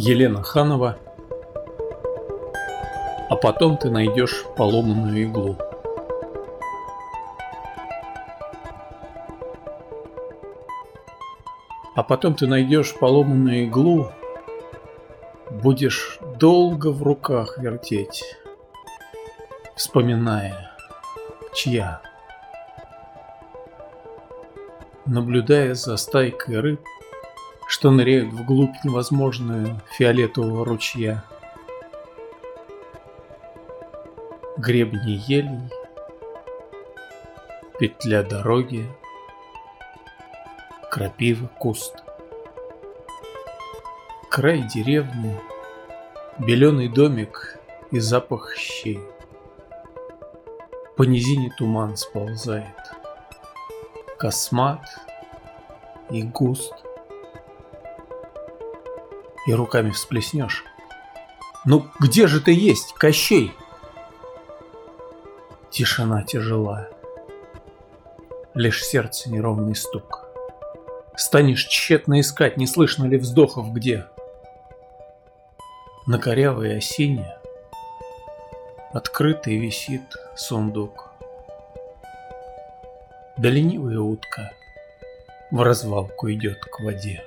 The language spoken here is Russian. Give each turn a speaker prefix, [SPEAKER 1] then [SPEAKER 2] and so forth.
[SPEAKER 1] Елена Ханова. А потом ты найдешь поломанную иглу. А потом ты найдешь поломанную иглу. Будешь долго в руках вертеть Вспоминая, чья. Наблюдая за стайкой рыб что ныряют вглубь невозможную фиолетового ручья. Гребни елей, петля дороги, крапива куст. Край деревни, беленый домик и запах щей. По низине туман сползает, космат и густ и руками всплеснешь. Ну где же ты есть, Кощей? Тишина тяжела. Лишь сердце неровный стук. Станешь тщетно искать, не слышно ли вздохов где. На корявой осине Открытый висит сундук. Да ленивая утка В развалку идет к воде.